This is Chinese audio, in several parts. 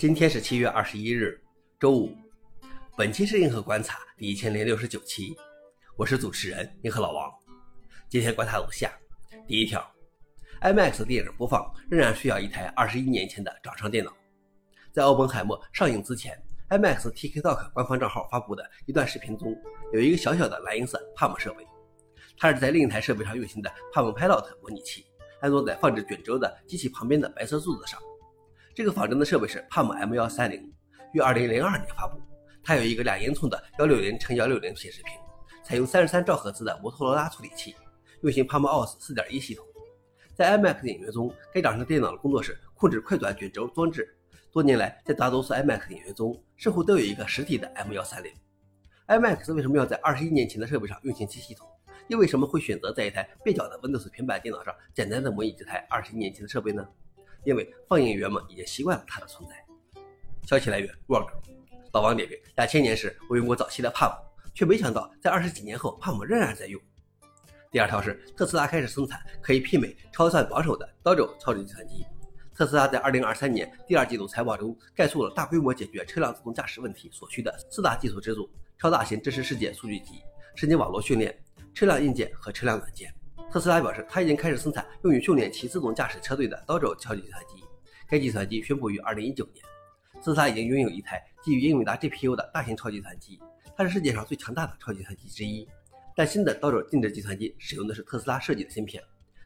今天是七月二十一日，周五。本期是硬核观察第一千零六十九期，我是主持人硬核老王。今天观察如下：第一条，IMAX 电影播放仍然需要一台二十一年前的掌上电脑。在《奥本海默》上映之前，IMAX TikTok 官方账号发布的一段视频中，有一个小小的蓝银色 Palm 设备，它是在另一台设备上运行的 Palm Pilot 模拟器，安装在放置卷轴的机器旁边的白色柱子上。这个仿真的设备是 Palm M130，于2002年发布。它有一个两英寸的160乘160显示屏，采用33兆赫兹的摩托罗拉处理器，运行 Palm OS 4.1系统。在 IMAX 影院中，该掌上电脑的工作是控制快转卷轴装置。多年来，在大多数 IMAX 影院中，似乎都有一个实体的 M130。IMAX 为什么要在21年前的设备上运行其系统？又为什么会选择在一台蹩脚的 Windows 平板电脑上简单的模拟这台21年前的设备呢？因为放映员们已经习惯了它的存在。消息来源：Work。老王点评：两千年时我用过早期的 Palm，却没想到在二十几年后 Palm 仍然在用。第二条是特斯拉开始生产可以媲美超算保守的 Dojo 超级计算机。特斯拉在二零二三年第二季度财报中概述了大规模解决车辆自动驾驶问题所需的四大技术支柱：超大型真实世界数据集、神经网络训练、车辆硬件和车辆软件。特斯拉表示，它已经开始生产用于训练其自动驾驶车队的 Dojo 超级计算机。该计算机宣布于2019年。特斯拉已经拥有一台基于英伟达 GPU 的大型超级计算机，它是世界上最强大的超级计算机之一。但新的 Dojo 定制计算机使用的是特斯拉设计的芯片。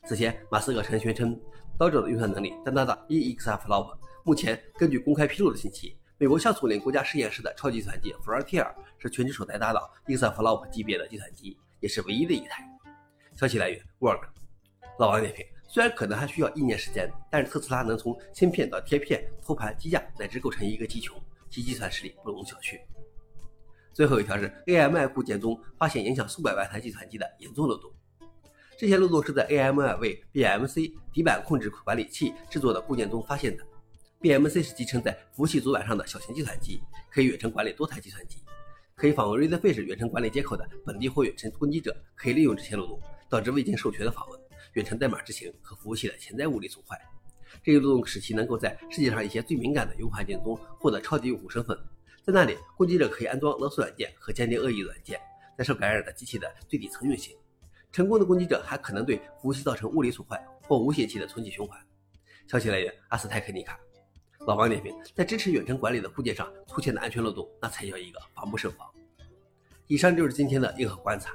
此前，马斯克曾宣称，Dojo 的运算能力将达到 exaflop。目前，根据公开披露的信息，美国橡树岭国家实验室的超级计算机 Frontier 是全球首台达到 exaflop 级别的计算机，也是唯一的一台。消息来源：Work。老王点评：虽然可能还需要一年时间，但是特斯拉能从芯片到贴片、托盘、机架乃至构成一个机群，其计算实力不容小觑。最后一条是 AMI 固件中发现影响数百万台计算机的严重漏洞。这些漏洞是在 AMI 为 BMC 底板控制管理器制作的固件中发现的。BMC 是集成在服务器主板上的小型计算机，可以远程管理多台计算机。可以访问 RAID-Face 远程管理接口的本地或远程攻击者，可以利用这些漏洞，导致未经授权的访问、远程代码执行和服务器的潜在物理损坏。这一漏洞使其能够在世界上一些最敏感的用户环境中获得超级用户身份，在那里，攻击者可以安装勒索软件和鉴定恶意软件，在受感染的机器的最底层运行。成功的攻击者还可能对服务器造成物理损坏或无限期的重启循环。消息来源：阿斯泰克尼卡。老王点评：在支持远程管理的固件上出现的安全漏洞，那才叫一个防不胜防。以上就是今天的硬核观察。